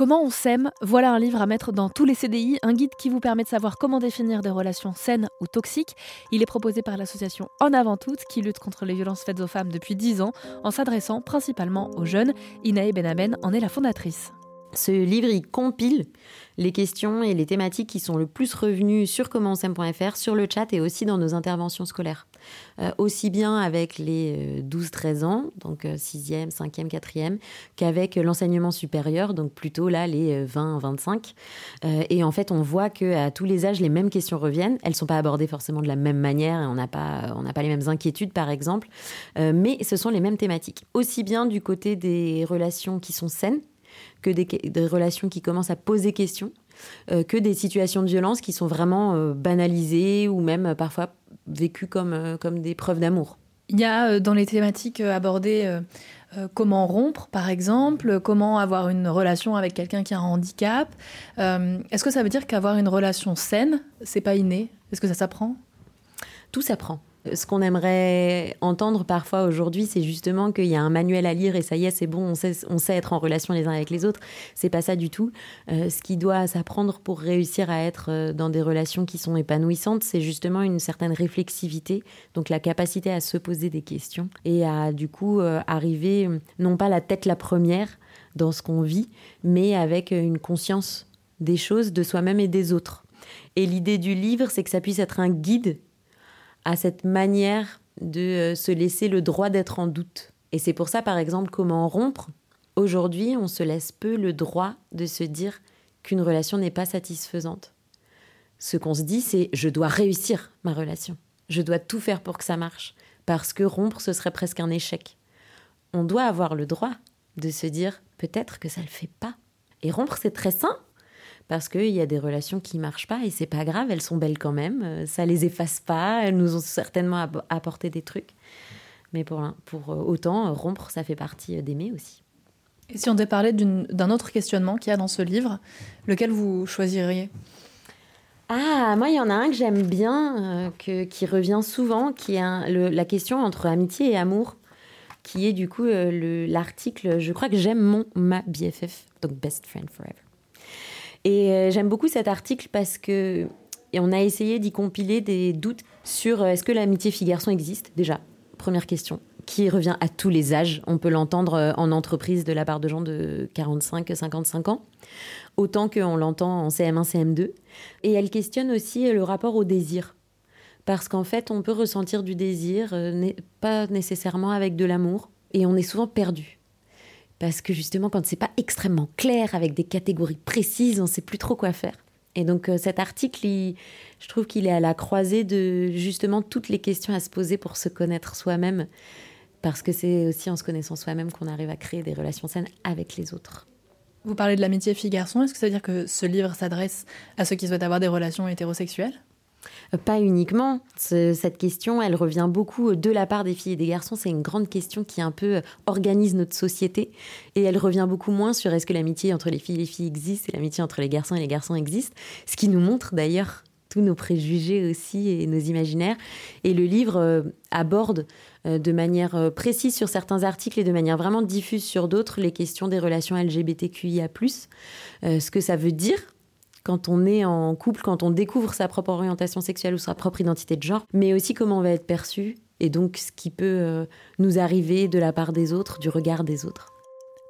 Comment on s'aime Voilà un livre à mettre dans tous les CDI, un guide qui vous permet de savoir comment définir des relations saines ou toxiques. Il est proposé par l'association En Avant Toutes qui lutte contre les violences faites aux femmes depuis 10 ans en s'adressant principalement aux jeunes. Inae Benaben en est la fondatrice. Ce livre, il compile les questions et les thématiques qui sont le plus revenues sur commentsem.fr, sur le chat et aussi dans nos interventions scolaires. Euh, aussi bien avec les 12-13 euh, ans, donc 6e, 5e, 4e, qu'avec l'enseignement supérieur, donc plutôt là les 20-25. Euh, et en fait, on voit qu'à tous les âges, les mêmes questions reviennent. Elles ne sont pas abordées forcément de la même manière et on n'a pas, pas les mêmes inquiétudes, par exemple, mais ce sont les mêmes thématiques. Aussi bien du côté des relations qui sont saines, que des, relations qui commencent à poser question, euh, que des situations de violence qui sont vraiment euh, banalisées ou même euh, parfois vécues comme, comme des preuves d'amour. Il y a dans les thématiques abordées comment rompre, par exemple, comment avoir une relation avec quelqu'un qui a un handicap. Est-ce que ça veut dire qu'avoir une relation saine, c'est pas inné? Est-ce que ça s'apprend? Tout s'apprend. Ce qu'on aimerait entendre parfois aujourd'hui, c'est justement qu'il y a un manuel à lire et ça y est, c'est bon, on sait, être en relation les uns avec les autres. C'est pas ça du tout. Euh, ce qui doit s'apprendre pour réussir à être euh, dans des relations qui sont épanouissantes, c'est justement une certaine réflexivité, donc la capacité à se poser des questions et à du coup euh, arriver, non pas la tête la première dans ce qu'on vit, mais avec une conscience des choses, de soi-même et des autres. Et l'idée du livre, c'est que ça puisse être un guide à cette manière de euh, se laisser le droit d'être en doute. Et c'est pour ça, par exemple, comment rompre. Aujourd'hui, on se laisse peu le droit de se dire qu'une relation n'est pas satisfaisante. Ce qu'on se dit, c'est je dois réussir ma relation. Je dois tout faire pour que ça marche. Parce que rompre, ce serait presque un échec. On doit avoir le droit de se dire peut-être que ça ne le fait pas. Et rompre, c'est très sain parce qu'il y a des relations qui marchent pas et c'est pas grave, elles sont belles quand même, euh, ça les efface pas, elles nous ont certainement apporté des trucs. Mais pour, pour euh, autant, euh, rompre, ça fait partie d'aimer aussi. Et si on devait parler d'un autre questionnement qu'il y a dans ce livre, lequel vous choisiriez? Ah, moi, il y en a un que j'aime bien, que, qui revient souvent, qui est la question entre amitié et amour, qui est du coup l'article, je crois que j'aime mon, ma BFF, donc Best Friend Forever. Et euh, j'aime beaucoup cet article parce que on a essayé d'y compiler des doutes sur euh, est-ce que l'amitié fille-garçon existe? Déjà Première question qui revient à tous les âges? On peut l'entendre euh, en entreprise de la part de gens de 45, 55 ans, autant qu'on l'entend en CM1, CM2. Et elle questionne aussi le rapport au désir. Parce qu'en fait, on peut ressentir du désir, pas nécessairement avec de l'amour, et on est souvent perdu. Parce que justement, quand c'est pas extrêmement clair, avec des catégories précises, on sait plus trop quoi faire. Et donc euh, cet article, je trouve qu'il est à la croisée de justement toutes les questions à se poser pour se connaître soi-même. Parce que c'est aussi en se connaissant soi-même qu'on arrive à créer des relations saines avec les autres. Vous parlez de l'amitié fille-garçon, est-ce que ça veut dire que ce livre s'adresse à ceux qui souhaitent avoir des relations hétérosexuelles? Pas uniquement. Cette question, elle revient beaucoup de la part des filles et des garçons. C'est une grande question qui un peu organise notre société. Et elle revient beaucoup moins sur est-ce que l'amitié entre les filles et les filles existe et l'amitié entre les garçons et les garçons existe. Ce qui nous montre d'ailleurs tous nos préjugés aussi et nos imaginaires. Et le livre euh, aborde euh, de manière euh, précise sur certains articles et de manière vraiment diffuse sur d'autres les questions des relations LGBTQIA+, ce que ça veut dire quand on est en couple, quand on découvre sa propre orientation sexuelle ou sa propre identité de genre, mais aussi comment on va être perçu et donc ce qui peut euh, nous arriver de la part des autres, du regard des autres.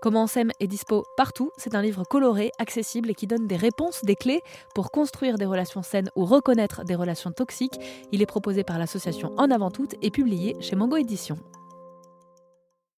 Comment on s'aime est dispo partout. C'est un livre coloré, accessible et qui donne des réponses, des clés pour construire des relations saines ou reconnaître des relations toxiques. Il est proposé par l'association En Avant Toutes et publié chez Mango Édition.